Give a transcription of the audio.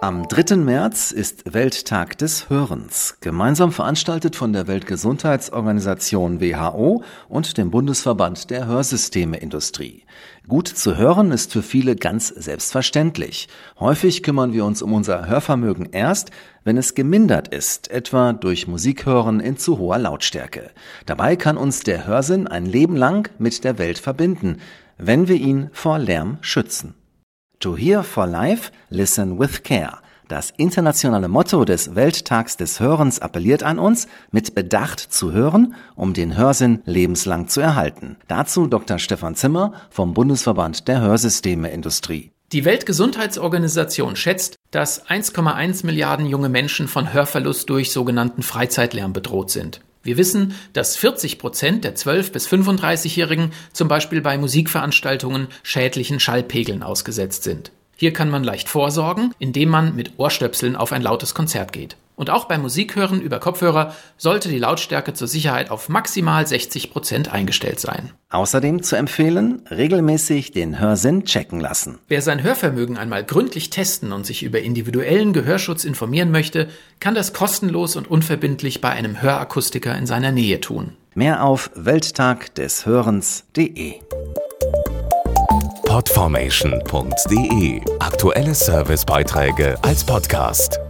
Am 3. März ist Welttag des Hörens, gemeinsam veranstaltet von der Weltgesundheitsorganisation WHO und dem Bundesverband der Hörsystemeindustrie. Gut zu hören ist für viele ganz selbstverständlich. Häufig kümmern wir uns um unser Hörvermögen erst, wenn es gemindert ist, etwa durch Musikhören in zu hoher Lautstärke. Dabei kann uns der Hörsinn ein Leben lang mit der Welt verbinden, wenn wir ihn vor Lärm schützen. To Hear for Life, Listen with Care. Das internationale Motto des Welttags des Hörens appelliert an uns, mit Bedacht zu hören, um den Hörsinn lebenslang zu erhalten. Dazu Dr. Stefan Zimmer vom Bundesverband der Hörsystemeindustrie. Die Weltgesundheitsorganisation schätzt, dass 1,1 Milliarden junge Menschen von Hörverlust durch sogenannten Freizeitlärm bedroht sind. Wir wissen, dass 40 Prozent der 12- bis 35-Jährigen zum Beispiel bei Musikveranstaltungen schädlichen Schallpegeln ausgesetzt sind. Hier kann man leicht vorsorgen, indem man mit Ohrstöpseln auf ein lautes Konzert geht. Und auch beim Musikhören über Kopfhörer sollte die Lautstärke zur Sicherheit auf maximal 60 Prozent eingestellt sein. Außerdem zu empfehlen, regelmäßig den Hörsinn checken lassen. Wer sein Hörvermögen einmal gründlich testen und sich über individuellen Gehörschutz informieren möchte, kann das kostenlos und unverbindlich bei einem Hörakustiker in seiner Nähe tun. Mehr auf welttagdeshörens.de Podformation.de Aktuelle Servicebeiträge als Podcast.